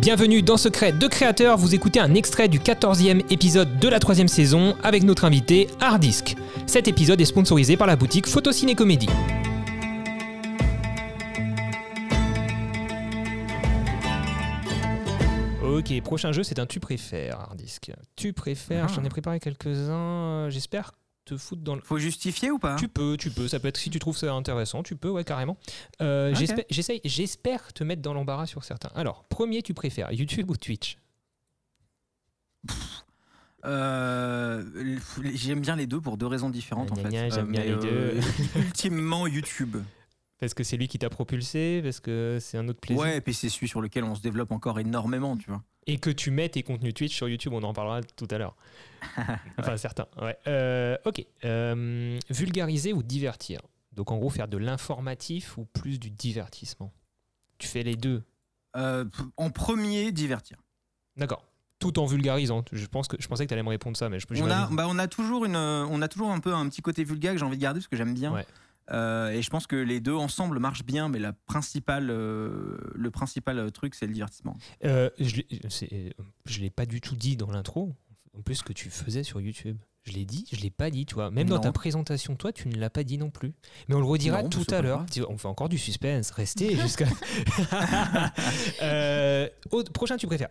Bienvenue dans Secret de Créateur, vous écoutez un extrait du 14e épisode de la troisième saison avec notre invité Hardisk. Cet épisode est sponsorisé par la boutique Photociné Comédie. Ok, prochain jeu, c'est un tu préfères, Hardisk. Tu préfères, Ah. j'en ai préparé quelques-uns, euh, j'espère te foutre dans le... Faut justifier ou pas Tu peux, tu peux, ça peut être, si tu trouves ça intéressant, tu peux, ouais, carrément. Euh, j'espère- J'essaye, j'espère te mettre dans l'embarras sur certains. Alors, premier, tu préfères YouTube ou Twitch? Euh, J'aime bien les deux pour deux raisons différentes en Gna fait. gna, j'aime bien les euh, ultimement YouTube. Parce que c'est lui qui t'a propulsé, parce que c'est un autre plaisir. Ouais, et puis c'est celui sur lequel on se développe encore énormément, tu vois. Et que tu mets tes contenus Twitch sur YouTube, on en parlera tout à l'heure. enfin, certains. Ouais. Euh, ok. Euh, vulgariser ou divertir Donc, en gros, faire de l'informatif ou plus du divertissement Tu fais les deux. Euh, en premier, divertir. D'accord. Tout en vulgarisant. Je, pense que, je pensais que tu allais me répondre ça, mais je peux On a, bah, on a toujours une, on a toujours un peu un petit côté vulgaire que j'ai envie de garder parce que j'aime bien. Ouais. Euh, et je pense que les deux ensemble marchent bien, mais la principale, euh, le principal truc, c'est le divertissement. Euh, je euh, je l'ai pas du tout dit dans l'intro. En plus, que tu faisais sur YouTube. Je l'ai dit, je l'ai pas dit, tu vois. Même dans ta présentation, toi, tu ne l'as pas dit non plus. Mais on le redira Non, tout à l'heure. On fait encore du suspense. Restez jusqu'à. Euh, prochain, tu préfères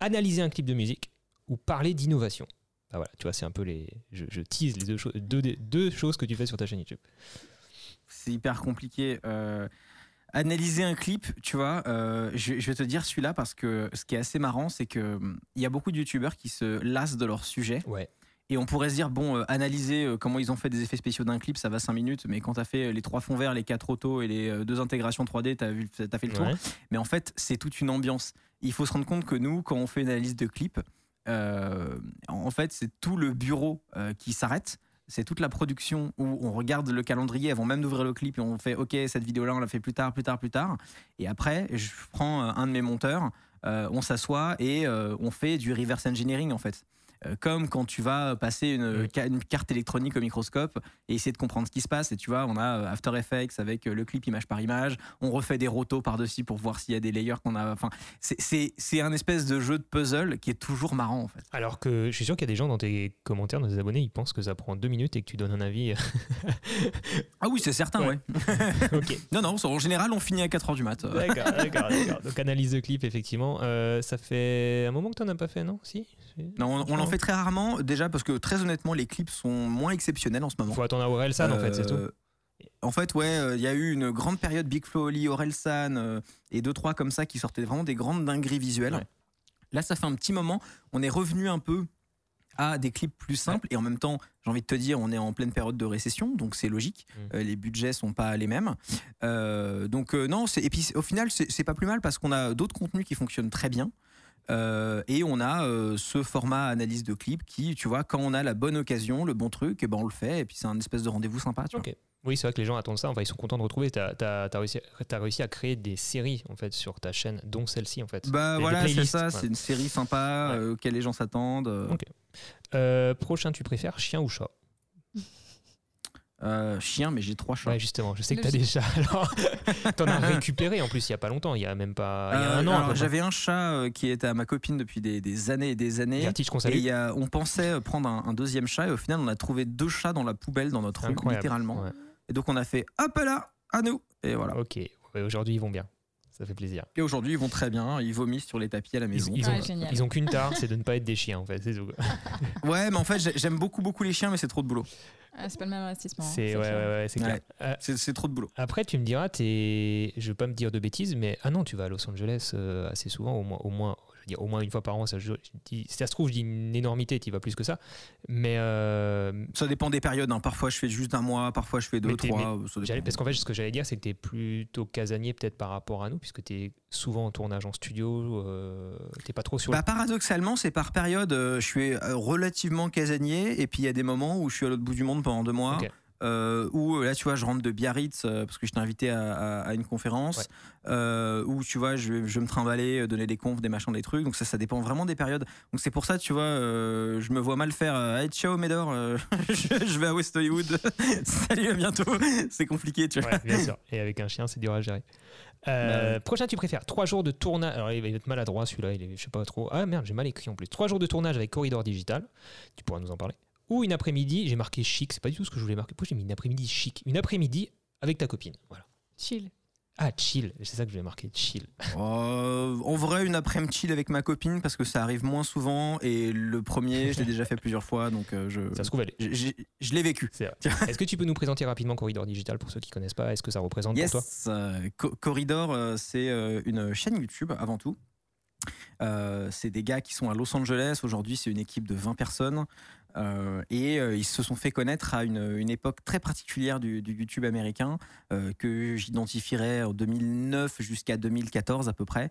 analyser un clip de musique ou parler d'innovation? Ah voilà, tu vois, c'est un peu les. Je, je tease les deux, deux, deux choses que tu fais sur ta chaîne YouTube. C'est hyper compliqué. Euh, analyser un clip, tu vois, euh, je, je vais te dire celui-là parce que ce qui est assez marrant, c'est que hum, il y a beaucoup de youtubeurs qui se lassent de leur sujet Ouais. et on pourrait se dire bon, euh, analyser euh, comment ils ont fait des effets spéciaux d'un clip, ça va 5 minutes, mais quand t'as fait les trois fonds verts, les quatre autos et les deux intégrations 3D, t'as vu, t'as fait le tour. Ouais. Mais en fait, c'est toute une ambiance. Il faut se rendre compte que nous, quand on fait une analyse de clip, en fait, c'est tout le bureau qui s'arrête. C'est toute la production où on regarde le calendrier avant même d'ouvrir le clip et on fait OK, cette vidéo-là, on la fait plus tard, plus tard, plus tard. Et après, je prends euh, un de mes monteurs, euh, on s'assoit et euh, on fait du reverse engineering en fait. Euh, comme quand tu vas passer une, ca- une carte électronique au microscope et essayer de comprendre ce qui se passe. Et tu vois, on a euh, After Effects avec euh, le clip image par image. On refait des rotos par-dessus pour voir s'il y a des layers qu'on a. Enfin, c'est- un espèce de jeu de puzzle qui est toujours marrant en fait. Alors que je suis sûr qu'il y a des gens dans tes commentaires, dans tes abonnés, ils pensent que ça prend deux minutes et que tu donnes un avis. Ah oui, c'est certain, Ouais. ouais. Non, non, en général, on finit à 4h du mat. D'accord, d'accord, d'accord. Donc analyse de clip, effectivement. Euh, ça fait un moment que tu n'en as pas fait, non? Si Non, on, on en fait très rarement, déjà parce que très honnêtement, les clips sont moins exceptionnels en ce moment. Faut attendre à Orelsan, en fait, c'est tout. Euh, En fait, ouais, euh, il y a eu une grande période Big Flo Oli, Orelsan euh, et deux trois comme ça qui sortaient vraiment des grandes dingueries visuelles. Ouais. Là, ça fait un petit moment, on est revenu un peu à des clips plus simples et en même temps, j'ai envie de te dire, on est en pleine période de récession, donc c'est logique. Mm. Euh, les budgets sont pas les mêmes. Donc non, et puis au final, c'est pas plus mal parce qu'on a d'autres contenus qui fonctionnent très bien. Euh, et on a euh, ce format analyse de clip qui, tu vois, quand on a la bonne occasion, le bon truc, eh ben on le fait. Et puis c'est un espèce de rendez-vous sympa. Tu vois. Oui, c'est vrai que les gens attendent ça. Enfin, ils sont contents de retrouver. Tu as, réussi, à créer des séries en fait sur ta chaîne, dont celle-ci en fait. Bah Des- voilà, c'est ça. ouais. C'est une série sympa Ouais. euh, auquel les gens s'attendent. Ok. Euh, prochain, tu préfères chien ou chat? Euh, chien, mais j'ai trois chats. Ouais, justement. Je sais que tu as des chats. Alors, t'en as récupéré en plus il y a pas longtemps. Il y a même pas. Il y a Euh, un an. j'avais un chat euh, qui était à ma copine depuis des, des années et des années. Vertige qu'on Et salue. il y a- on pensait prendre un, un deuxième chat et au final on a trouvé deux chats dans la poubelle dans notre rue, littéralement. Ouais. Et donc on a fait hop là, à nous. Et voilà. Ok. Ouais, Aujourd'hui, ils vont bien. Ça fait plaisir. Et aujourd'hui ils vont très bien, ils vomissent sur les tapis à la maison. ils Ouais, ont, génial. ils ont qu'une tare, c'est de ne pas être des chiens en fait. C'est tout. Ouais, mais en fait j'ai- j'aime beaucoup beaucoup les chiens, mais c'est trop de boulot. Ah, c'est pas le même investissement. hein, C'est ouais, ouais, ouais, c'est clair. Ouais. Euh, C'est c'est trop de boulot. Après, tu me diras, t'es... je veux pas me dire de bêtises, mais ah non, tu vas à Los Angeles euh, assez souvent, au moins, au moins, dire, au moins une fois par an. Ça, je, je dis, si ça se trouve, je dis une énormité, tu vas plus que ça. Mais, euh, Ça dépend des périodes. hein. Parfois je fais juste un mois, parfois je fais deux, trois. parce qu'en fait, ce que j'allais dire, c'est que tu es plutôt casanier peut-être par rapport à nous, puisque tu es souvent en tournage en studio, euh, t'es pas trop sur Bah, paradoxalement, c'est par période. euh, je suis euh, relativement casanier, et puis il y a des moments où je suis à l'autre bout du monde pendant deux mois. Ok. Euh, où là, tu vois, je rentre de Biarritz euh, parce que je t'ai invité à, à, une conférence, euh, où tu vois, je, je vais me trimballer, donner des confs, des machins, des trucs. Donc ça, ça dépend vraiment des périodes. Donc c'est pour ça, tu vois, je me vois mal faire Hey, ciao Médor, je, vais à West Hollywood, salut, à bientôt. c'est compliqué, tu vois. bien sûr. Et avec un chien, c'est dur à gérer. Bah prochain, tu préfères 3 jours de tournage? Alors, il va être maladroit celui-là, il est, je sais pas trop. Ah merde, j'ai mal écrit en plus. 3 jours de tournage avec Corridor Digital. Tu pourras nous en parler ou une après-midi, j'ai marqué chic, c'est pas du tout ce que je voulais marquer. Pourquoi j'ai mis une après-midi chic? Une après-midi avec ta copine. Voilà. Chill. Ah, chill, c'est ça que je voulais marquer, chill. Euh, en vrai, une après-midi chill avec ma copine parce que ça arrive moins souvent et le premier, je l'ai déjà fait plusieurs fois donc euh, je. Ça se trouve, je l'ai vécu. Est-ce que tu peux nous présenter rapidement Corridor Digital pour ceux qui connaissent pas? Est-ce que ça représente pour toi? euh, Corridor, c'est une chaîne YouTube avant tout. c'est des gars qui sont à Los Angeles. Aujourd'hui, c'est une équipe de 20 personnes. Euh, et euh, ils se sont fait connaître à une, époque très particulière du, YouTube américain, euh, que j'identifierais en 2009 jusqu'à 2014 à peu près,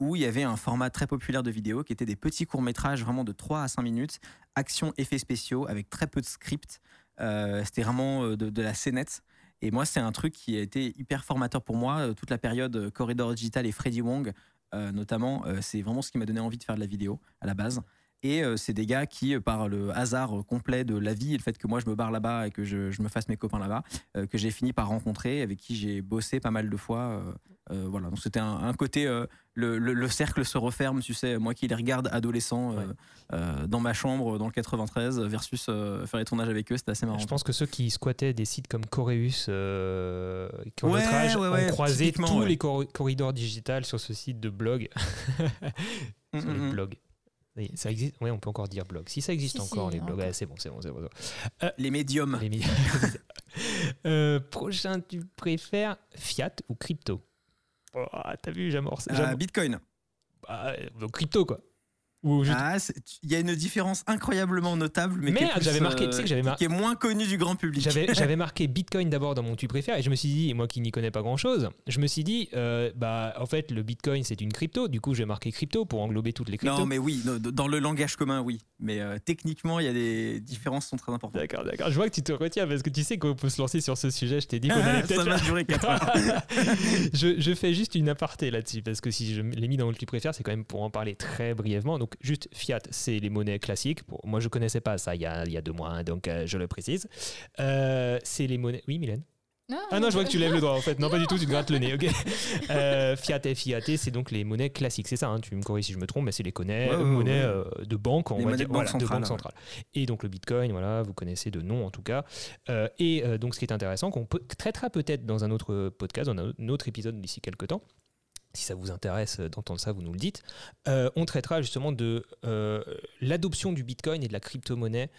où il y avait un format très populaire de vidéos qui était des petits courts-métrages vraiment de 3 à 5 minutes, action, effets spéciaux, avec très peu de script. C'était vraiment de, la scénette. Et moi, c'est un truc qui a été hyper formateur pour moi. Toute la période Corridor Digital et Freddy Wong, notamment, c'est vraiment ce qui m'a donné envie de faire de la vidéo à la base. Et euh, c'est des gars qui, euh, par le hasard complet de la vie et le fait que moi je me barre là-bas et que je, me fasse mes copains là-bas, euh, que j'ai fini par rencontrer, avec qui j'ai bossé pas mal de fois. voilà, donc c'était un, côté, le, cercle se referme, tu sais, moi qui les regarde adolescents dans ma chambre dans le 93 versus faire les tournages avec eux, c'était assez marrant. Je pense que ceux qui squattaient des sites comme Coreus, qui ont ont croisé tous les corridors digitales sur ce site de blog. sur les mm, mm, mm. blogs. Ça existe Oui, on peut encore dire blog. Si ça existe encore, les blogs, c'est bon, c'est bon, c'est bon. Euh, les médiums. Les médiums. euh, prochain, tu préfères fiat ou crypto? Oh, T'as vu, j'amorce. Euh, Bitcoin. Bah, donc crypto, quoi. Ah, il y a une différence incroyablement notable, mais Merde, j'avais marqué, tu sais que j'avais euh, qui est moins connue du grand public. J'avais marqué Bitcoin d'abord dans mon tu préfères et je me suis dit, moi qui n'y connais pas grand chose, je me suis dit, euh, bah en fait le Bitcoin c'est une crypto, du coup j'ai marqué crypto pour englober toutes les cryptos. Non, mais oui, dans le langage commun, oui, mais euh, techniquement il y a des différences qui sont très importantes. D'accord, d'accord. Je vois que tu te retiens parce que tu sais qu'on peut se lancer sur ce sujet. Je t'ai dit qu'on allait peut-être. Ça va durer 4 heures. je, je, fais juste une aparté là-dessus parce que si je l'ai mis dans le tu préfères, c'est quand même pour en parler très brièvement. Donc juste fiat c'est les monnaies classiques. moi, je connaissais pas ça il y a, il y a deux mois, hein, donc euh, je le précise. Euh, c'est les monnaies. Oui, Mylène? Ah non, je vois que tu lèves le doigt en fait. Non, pas du tout, tu te grattes le nez. Ok. Euh, fiat et fiat, c'est donc les monnaies classiques. C'est ça, hein, tu me corriges si je me trompe, mais c'est les monnaies de banque, on va dire, de banque centrale. Et donc le bitcoin, voilà, vous connaissez de nom en tout cas. et donc ce qui est intéressant, qu'on peut, traitera peut-être dans un autre podcast, dans un autre épisode d'ici quelques temps, si ça vous intéresse d'entendre ça, vous nous le dites. Euh, on traitera justement de euh, l'adoption du Bitcoin et de la crypto-monnaie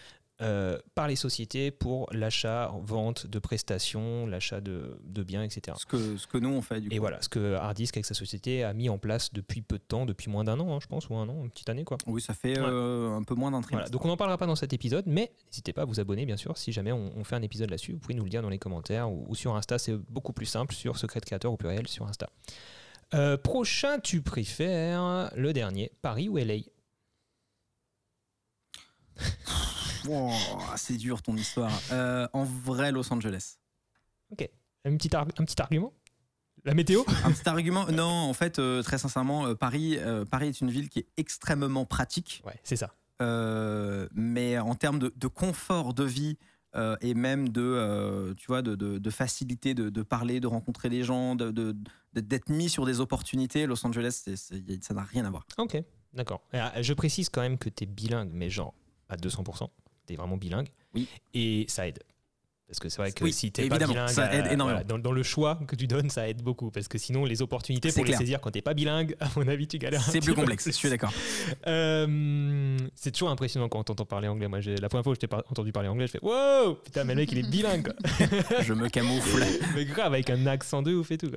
euh, par les sociétés pour l'achat, vente de prestations, l'achat de, biens, etc. Ce que, ce que nous on fait du coup. Et voilà, ce que Hardisk avec sa société a mis en place depuis peu de temps, depuis moins d'un an, hein, je pense, ou un an, une petite année quoi. Oui, ça fait un peu moins d'un trimestre. Donc on n'en parlera pas dans cet épisode, mais n'hésitez pas à vous abonner bien sûr. Si jamais on, fait un épisode là-dessus, vous pouvez nous le dire dans les commentaires ou, ou sur Insta, c'est beaucoup plus simple sur Secret Créateur au pluriel sur Insta. Euh, prochain, tu préfères le dernier, Paris ou LA C'est dur ton histoire. Euh, en vrai, Los Angeles. Ok. Un petit, un petit argument? La météo? Un petit argument? Non, en fait, euh, très sincèrement, Paris, Paris est une ville qui est extrêmement pratique. Ouais, c'est ça. mais en termes de, confort de vie, euh, et même de, euh, tu vois, de, de, facilité de, parler, de rencontrer des gens, d'être mis sur des opportunités. Los Angeles, ça n'a rien à voir. Ok, d'accord. Ah, je précise quand même que tu es bilingue, mais genre à 200%. Tu es vraiment bilingue. Oui. Et ça aide. Parce que c'est vrai que si tu pas bilingue, ça aide énormément. dans, le choix que tu donnes, ça aide beaucoup. Parce que sinon, les opportunités pour les saisir quand tu pas bilingue, à mon avis, tu galères. C'est plus complexe, je suis d'accord. Euh, c'est toujours impressionnant quand on t'entend parler anglais. Moi, la première fois que je t'ai entendu parler anglais, je fais Wow, putain, mais le mec, il est bilingue. je me camoufle. mais grave, avec un accent de ouf et tout.